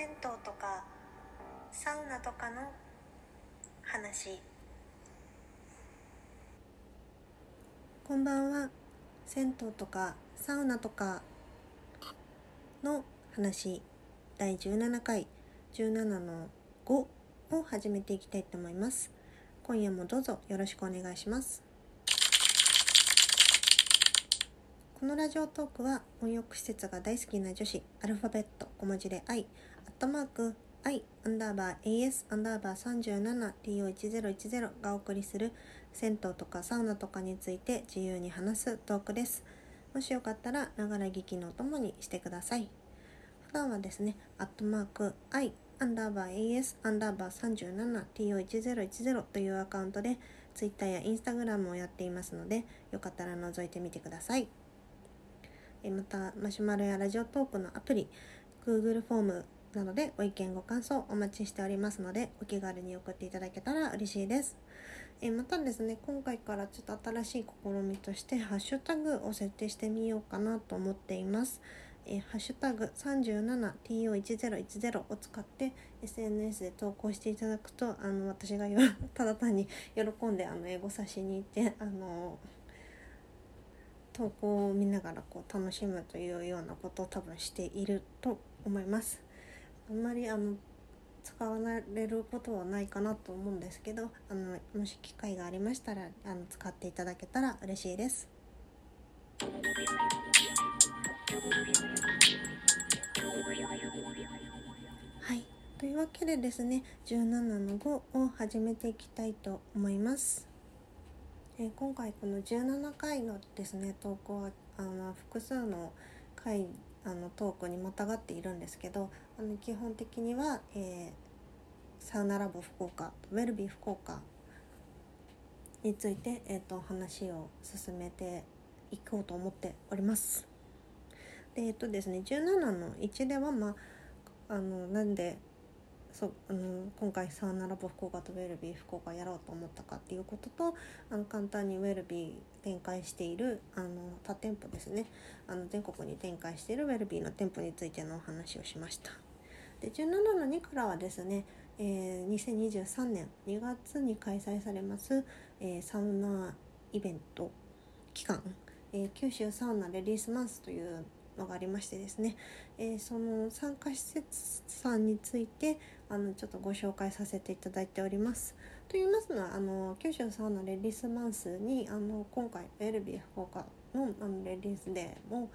銭湯とかサウナとかの話。こんばんは。銭湯とかサウナとかの話。第17回17の5を始めていきたいと思います。今夜もどうぞよろしくお願いします。このラジオトークは温浴施設が大好きな女子アルファベット小文字で I アットマーク I アンダーバー AS アンダーバー 37TO1010 がお送りする銭湯とかサウナとかについて自由に話すトークです。もしよかったらながら聞きのお供にしてください。普段はですねアットマーク I アンダーバー AS アンダーバー 37TO1010 というアカウントで Twitter や Instagram をやっていますのでよかったら覗いてみてください。またマシュマロやラジオトークのアプリ Google フォームなどでご意見ご感想お待ちしておりますのでお気軽に送っていただけたら嬉しいです。えまたですね今回からちょっと新しい試みとしてハッシュタグを設定してみようかなと思っています。えハッシュタグ 37TO1010 を使って SNS で投稿していただくとあの私が ただ単に喜んであの英語差しに行ってあの投稿を見ながらこう楽しむというようなことを多分していると思います。あんまりあの使われることはないかなと思うんですけどあのもし機会がありましたらあの使っていただけたら嬉しいです。はいというわけでですね17の5を始めていきたいと思います。えー、今回この17回のですね投稿はあの複数の回あのトークにまたがっているんですけどあの基本的には、えー、サウナラボ福岡ウェルビー福岡について、えーと、話を進めていこうと思っております。でえっ、ー、とですね17の1ではまああのなんでそあの今回サウナラボ福岡とウェルビー福岡やろうと思ったかっていうこととあの簡単にウェルビー展開しているあの他店舗ですねあの全国に展開しているウェルビーの店舗についてのお話をしましたで17の2からはですね、えー、2023年2月に開催されます、えー、サウナイベント期間、えー、九州サウナレディースマンスというのがありましてですね、えー、その参加施設さんについてあのちょっとご紹介させていただいております。と言いますのはあの九州サウナレディースマンスにあの今回エルビー福岡のあのレディースデーも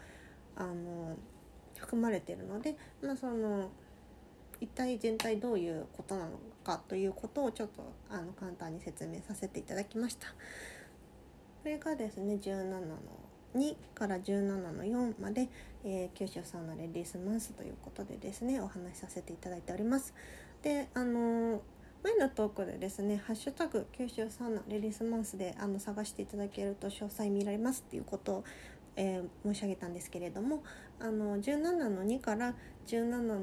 あの含まれているので、まあ、その一体全体どういうことなのかということをちょっとあの簡単に説明させていただきました。それがですね17の2から17の4まで、えー、九州サウナレディースマンスということでですねお話しさせていただいております。であのー、前のトークでですね「ハッシュタグ九州サウナレディースマンスで」あの探していただけると詳細見られますっていうことを、えー、申し上げたんですけれどもあの17の2から17の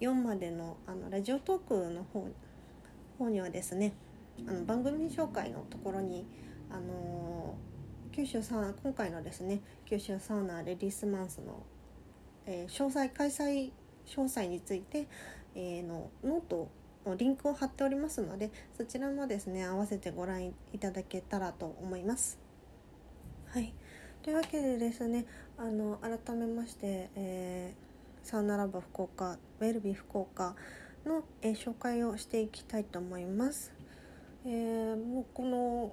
4までのあのラジオトークの方方にはですねあの番組紹介のところにあのー九州サウナ今回のですね九州サウナレディースマンスの、えー、詳細開催詳細について、えー、のノートのリンクを貼っておりますのでそちらもですね合わせてご覧いただけたらと思います。はいというわけでですねあの改めまして、えー、サウナラボ福岡ウェルビー福岡の、えー、紹介をしていきたいと思います。えー、もうこの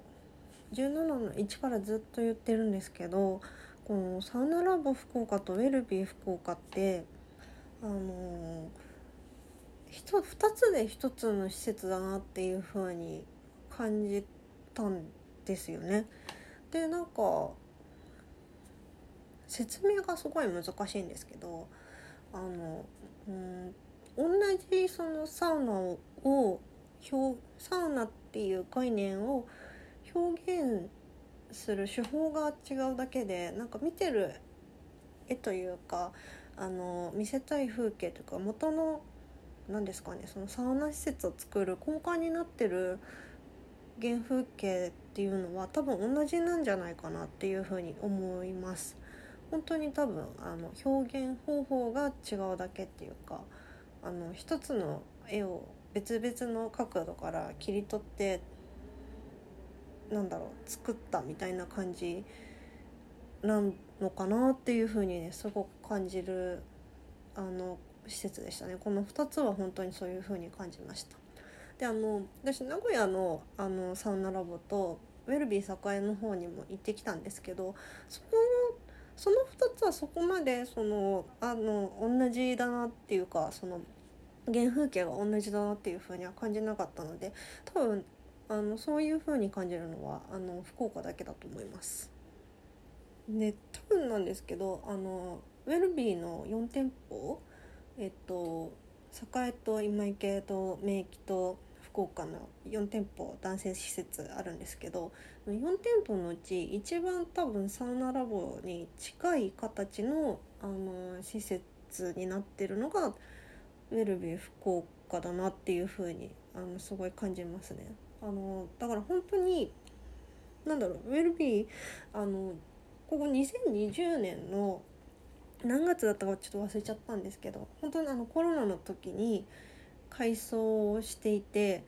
17の1からずっと言ってるんですけどこのサウナラボ福岡とウェルビー福岡ってあのー、2つで1つの施設だなっていう風に感じたんですよね。でなんか説明がすごい難しいんですけどあのうん同じそのサウナをサウナっていう概念を表現する手法が違うだけでなんか見てる絵というかあの見せたい風景というか元の何ですかねそのサウナ施設を作る根幹になってる原風景っていうのは多分同じなんじゃないかなっていうふうに思います。本当に多分あの表現方法が違うだけっていうかあの一つの絵を別々の角度から切り取ってなんだろう作ったみたいな感じなのかなっていうふうにねすごく感じるあの施設でしたね。この2つは本当にそういうふうに感じました。であの私名古屋のあのサウナラボとウェルビー栄の方にも行ってきたんですけどそこその2つはそこまでそのあの同じだなっていうかその原風景が同じだなっていうふうには感じなかったので多分あのそういう風に感じるのはあの福岡だけだと思います。で多分なんですけどあのウェルビーの4店舗えっと栄と今池と名駅と福岡の4店舗男性施設あるんですけど4店舗のうち一番多分サウナラボに近い形のあの施設になってるのがウェルビー福岡だなっていう風にあにすごい感じますね。あのだから本当になんだろうウェルビーあのここ2020年の何月だったかちょっと忘れちゃったんですけど本当にあのコロナの時に改装をしていて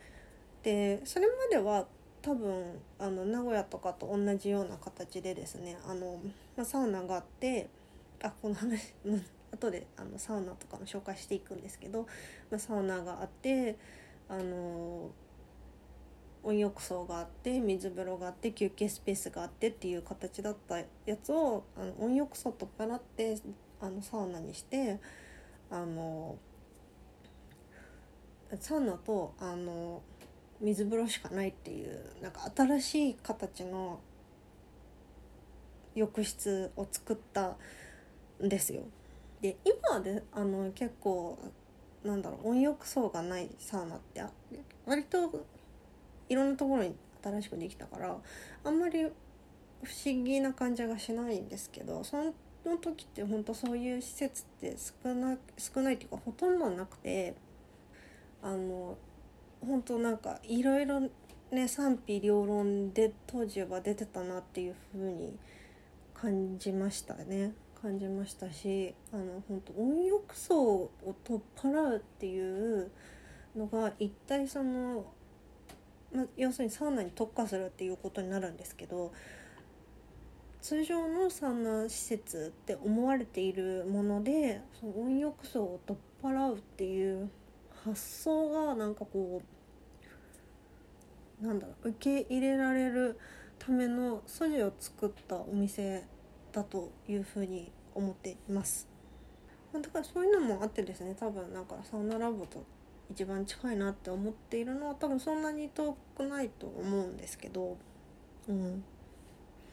でそれまでは多分あの名古屋とかと同じような形でですねあの、まあ、サウナがあってあこの話 後であのサウナとかも紹介していくんですけど、まあ、サウナがあってあの温浴槽があって水風呂があって休憩スペースがあってっていう形だったやつをあの温浴槽とっ払ってあのサウナにしてあのサウナとあの水風呂しかないっていうなんか新しい形の浴室を作ったんですよ。で今であの結構なんだろう温浴槽がないサウナって割といろんなところに新しくできたからあんまり不思議な感じがしないんですけどその時って本当そういう施設って少な少ないっていうかほとんどなくてあの本当なんかいろいろね賛否両論で当時は出てたなっていう風に感じましたね。感じましたしあの本当温浴槽を取っ払うっていうのが一体そのま、要するにサウナに特化するっていうことになるんですけど通常のサウナ施設って思われているものでその温浴槽を取っ払う発想がなんかこうなんだろう受け入れられるための素地を作ったお店だというふうに思っています。だからそういうのもあってですね多分なんかサウナラボと一番近いなって思っているのは多分そんなに遠くないと思うんですけどうん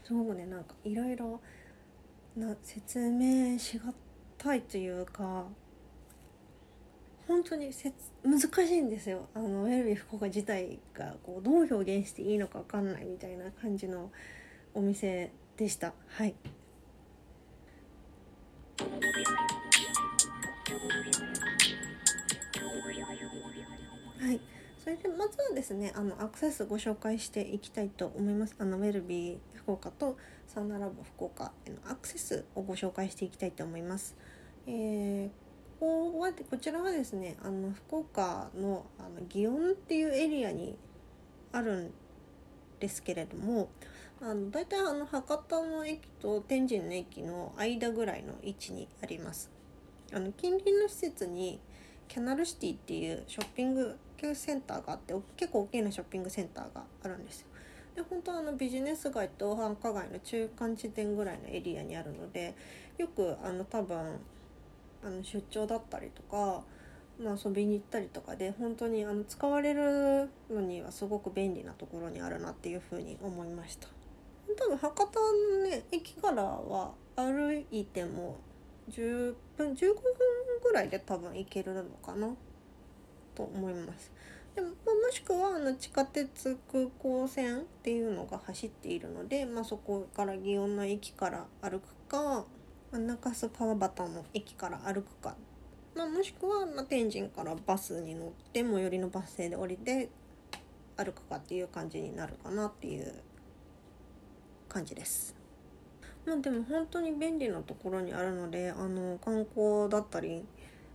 すごくねなんかいろいろな説明しがたいというか本当にせつ難しいんですよ。あのウェルビー福岡自体がこうどう表現していいのか分かんないみたいな感じのお店でした。はい。はい。それでまずはですねあのアクセスご紹介していきたいと思います。あのウェルビー福岡とサウナラボ福岡へのアクセスをご紹介していきたいと思います、えー、ここはこちらはですねあの福岡のあの祇園っていうエリアにあるんですけれどもあの大体あの博多の駅と天神の駅の間ぐらいの位置にありますあの近隣の施設にキャナルシティっていうショッピングセンターがあって結構大きなショッピングセンターがあるんですよ。で本当はあのビジネス街と繁華街の中間地点ぐらいのエリアにあるのでよくあの多分あの出張だったりとか、まあ、遊びに行ったりとかで本当にあの使われるのにはすごく便利なところにあるなっていうふうに思いました。多分博多のね駅からは歩いても10分15分ぐらいで多分行けるのかなと思います。でももしくはあの地下鉄空港線っていうのが走っているので、まあ、そこから祇園の駅から歩くか中洲川端の駅から歩くか、まあ、もしくは、ま、天神からバスに乗って最寄りのバス停で降りて歩くかっていう感じになるかなっていう感じです。まあ、でも本当に便利なところにあるのであの観光だったり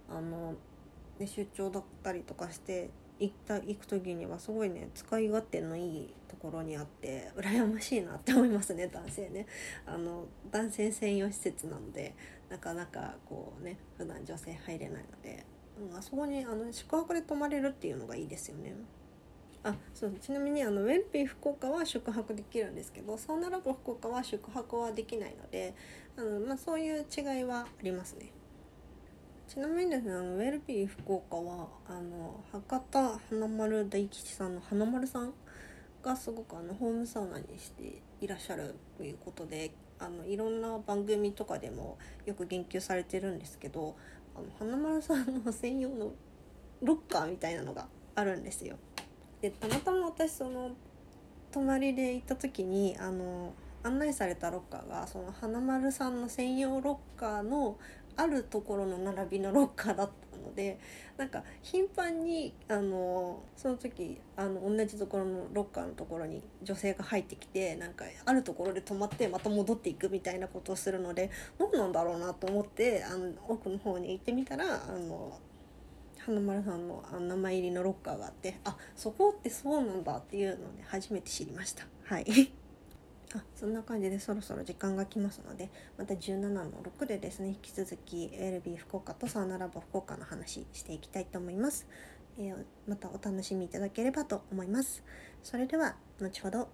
あので出張だったりとかして行った行く時にはすごいね使い勝手のいいところにあって羨ましいなって思いますね男性ねあの男性専用施設なのでなかなかこうね普段女性入れないので、うん、あそこにあの宿泊で泊まれるっていうのがいいですよね。あそうちなみにあのウェルピー福岡は宿泊できるんですけどサウナラボ福岡は宿泊はできないのであの、まあ、そういう違いはありますね。ちなみにですねあのウェルピー福岡はあの博多華丸大吉さんの花丸さんがすごくあのホームサウナにしていらっしゃるということであのいろんな番組とかでもよく言及されてるんですけどあの花丸さんの専用のロッカーみたいなのがあるんですよ。でたまたま私その隣で行った時にあの案内されたロッカーがその花丸さんの専用ロッカーのあるところの並びのロッカーだったのでなんか頻繁にあのその時あの同じところのロッカーのところに女性が入ってきてなんかあるところで止まってまた戻っていくみたいなことをするので何なんだろうなと思ってあの奥の方に行ってみたらあの花丸さんの名前入りのロッカーがあってあそこってそうなんだっていうのをね初めて知りました。はい。あそんな感じでそろそろ時間が来ますのでまた17の6でですね引き続き LB 福岡とサウナラボ福岡の話していきたいと思います、えー、またお楽しみいただければと思います。それでは後ほど。